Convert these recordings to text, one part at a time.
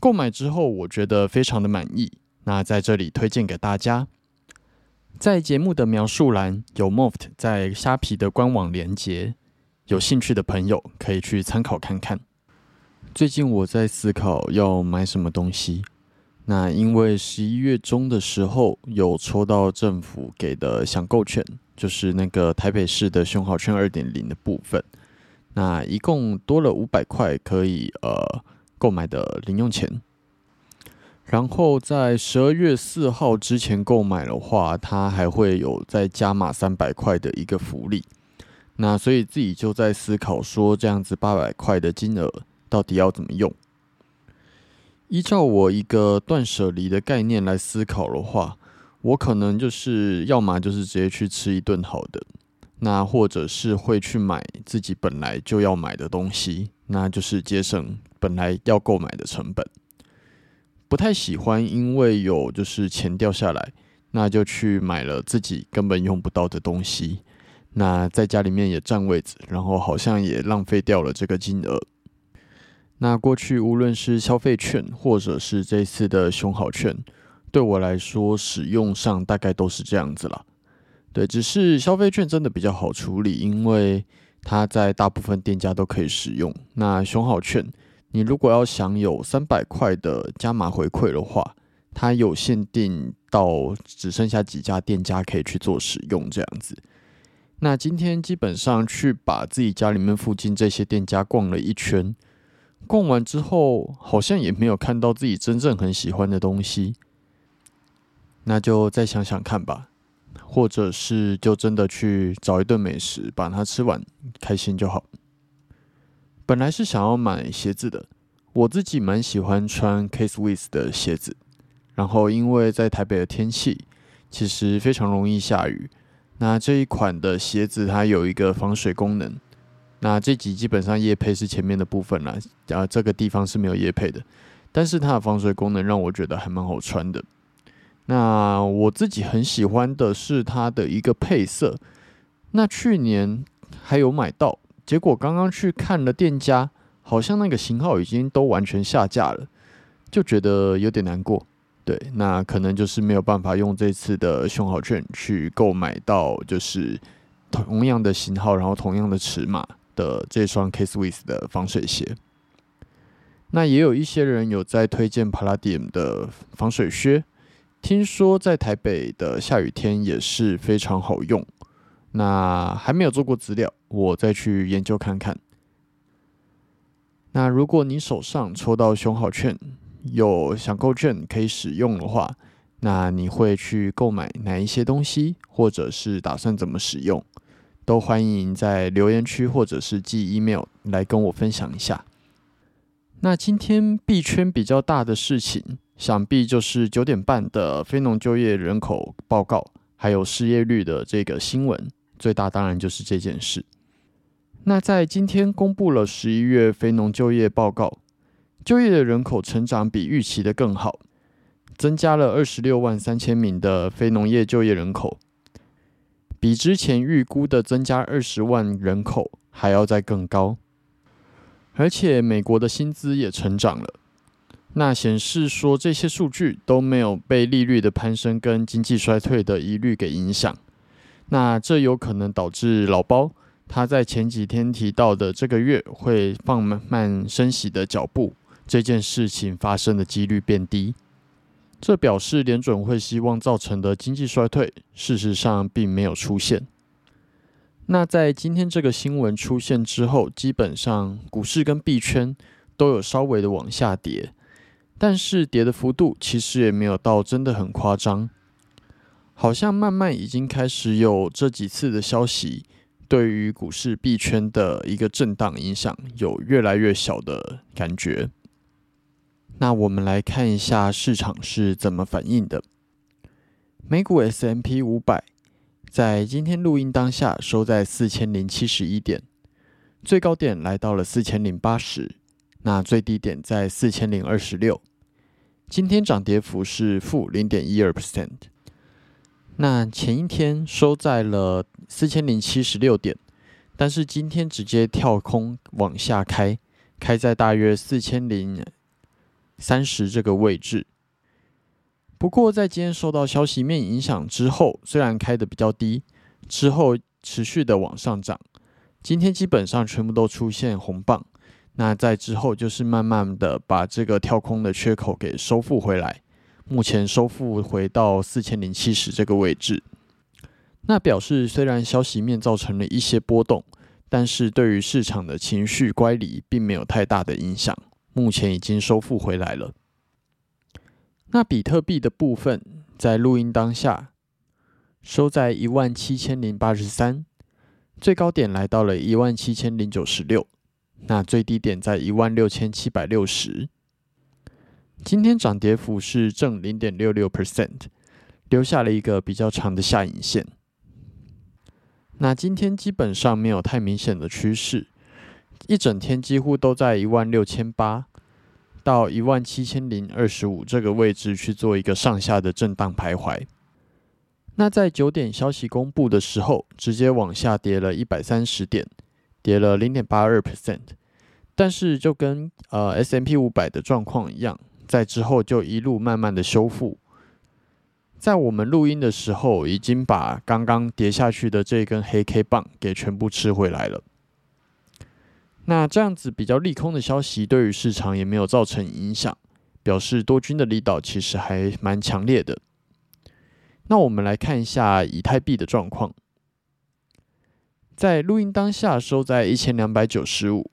购买之后，我觉得非常的满意。那在这里推荐给大家，在节目的描述栏有 Moft 在虾皮的官网连接，有兴趣的朋友可以去参考看看。最近我在思考要买什么东西。那因为十一月中的时候有抽到政府给的享购券，就是那个台北市的熊好券二点零的部分，那一共多了五百块，可以呃。购买的零用钱，然后在十二月四号之前购买的话，它还会有再加码三百块的一个福利。那所以自己就在思考说，这样子八百块的金额到底要怎么用？依照我一个断舍离的概念来思考的话，我可能就是要么就是直接去吃一顿好的，那或者是会去买自己本来就要买的东西，那就是节省。本来要购买的成本不太喜欢，因为有就是钱掉下来，那就去买了自己根本用不到的东西。那在家里面也占位置，然后好像也浪费掉了这个金额。那过去无论是消费券或者是这次的熊好券，对我来说使用上大概都是这样子了。对，只是消费券真的比较好处理，因为它在大部分店家都可以使用。那熊好券。你如果要享有三百块的加码回馈的话，它有限定到只剩下几家店家可以去做使用这样子。那今天基本上去把自己家里面附近这些店家逛了一圈，逛完之后好像也没有看到自己真正很喜欢的东西，那就再想想看吧，或者是就真的去找一顿美食把它吃完，开心就好。本来是想要买鞋子的，我自己蛮喜欢穿 K Swiss 的鞋子。然后因为在台北的天气其实非常容易下雨，那这一款的鞋子它有一个防水功能。那这集基本上叶配是前面的部分了，啊这个地方是没有叶配的，但是它的防水功能让我觉得还蛮好穿的。那我自己很喜欢的是它的一个配色，那去年还有买到。结果刚刚去看了店家，好像那个型号已经都完全下架了，就觉得有点难过。对，那可能就是没有办法用这次的熊好券去购买到，就是同样的型号，然后同样的尺码的这双 K Swiss 的防水鞋。那也有一些人有在推荐 Palladium 的防水靴，听说在台北的下雨天也是非常好用。那还没有做过资料，我再去研究看看。那如果你手上抽到熊好券，有抢购券可以使用的话，那你会去购买哪一些东西，或者是打算怎么使用，都欢迎在留言区或者是寄 email 来跟我分享一下。那今天币圈比较大的事情，想必就是九点半的非农就业人口报告，还有失业率的这个新闻。最大当然就是这件事。那在今天公布了十一月非农就业报告，就业的人口成长比预期的更好，增加了二十六万三千名的非农业就业人口，比之前预估的增加二十万人口还要再更高。而且美国的薪资也成长了，那显示说这些数据都没有被利率的攀升跟经济衰退的疑虑给影响。那这有可能导致老包他在前几天提到的这个月会放慢升息的脚步这件事情发生的几率变低。这表示联准会希望造成的经济衰退，事实上并没有出现。那在今天这个新闻出现之后，基本上股市跟币圈都有稍微的往下跌，但是跌的幅度其实也没有到真的很夸张，好像慢慢已经开始有这几次的消息，对于股市币圈的一个震荡影响有越来越小的感觉。那我们来看一下市场是怎么反应的，美股 S M P 五百。在今天录音当下，收在四千零七十一点，最高点来到了四千零八十，那最低点在四千零二十六。今天涨跌幅是负零点一二 percent。那前一天收在了四千零七十六点，但是今天直接跳空往下开，开在大约四千零三十这个位置。不过，在今天受到消息面影响之后，虽然开的比较低，之后持续的往上涨。今天基本上全部都出现红棒，那在之后就是慢慢的把这个跳空的缺口给收复回来。目前收复回到四千零七十这个位置，那表示虽然消息面造成了一些波动，但是对于市场的情绪乖离并没有太大的影响。目前已经收复回来了。那比特币的部分，在录音当下收在一万七千零八十三，最高点来到了一万七千零九十六，那最低点在一万六千七百六十。今天涨跌幅是正零点六六 percent，留下了一个比较长的下影线。那今天基本上没有太明显的趋势，一整天几乎都在一万六千八。到一万七千零二十五这个位置去做一个上下的震荡徘徊。那在九点消息公布的时候，直接往下跌了一百三十点，跌了零点八二 percent。但是就跟呃 S M P 五百的状况一样，在之后就一路慢慢的修复。在我们录音的时候，已经把刚刚跌下去的这根黑 K 棒给全部吃回来了。那这样子比较利空的消息，对于市场也没有造成影响，表示多军的力道其实还蛮强烈的。那我们来看一下以太币的状况，在录音当下收在一千两百九十五，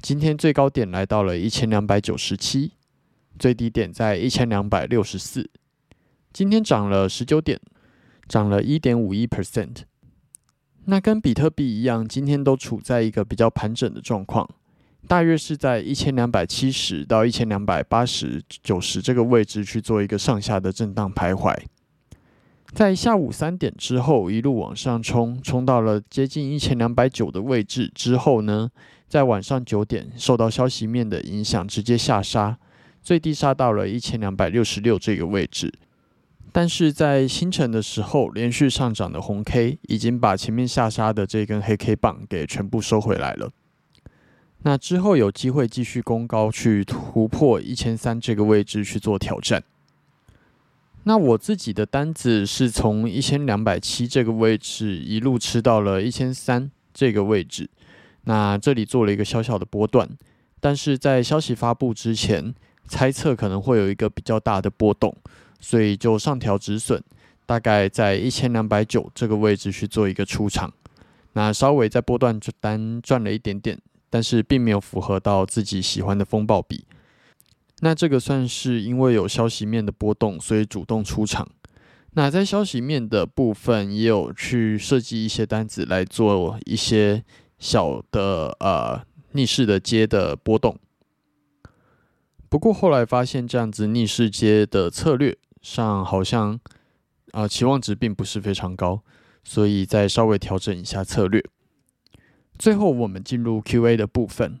今天最高点来到了一千两百九十七，最低点在一千两百六十四，今天涨了十九点，涨了一点五一 percent。那跟比特币一样，今天都处在一个比较盘整的状况，大约是在一千两百七十到一千两百八十九十这个位置去做一个上下的震荡徘徊。在下午三点之后一路往上冲，冲到了接近一千两百九的位置之后呢，在晚上九点受到消息面的影响，直接下杀，最低杀到了一千两百六十六这个位置。但是在清晨的时候，连续上涨的红 K 已经把前面下杀的这根黑 K 棒给全部收回来了。那之后有机会继续攻高，去突破一千三这个位置去做挑战。那我自己的单子是从一千两百七这个位置一路吃到了一千三这个位置。那这里做了一个小小的波段，但是在消息发布之前，猜测可能会有一个比较大的波动。所以就上调止损，大概在一千两百九这个位置去做一个出场，那稍微在波段单赚了一点点，但是并没有符合到自己喜欢的风暴比。那这个算是因为有消息面的波动，所以主动出场。那在消息面的部分，也有去设计一些单子来做一些小的呃逆势的接的波动。不过后来发现这样子逆势接的策略。上好像啊期望值并不是非常高，所以再稍微调整一下策略。最后我们进入 Q&A 的部分。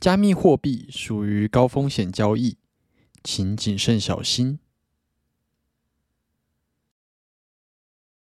加密货币属于高风险交易，请谨慎小心。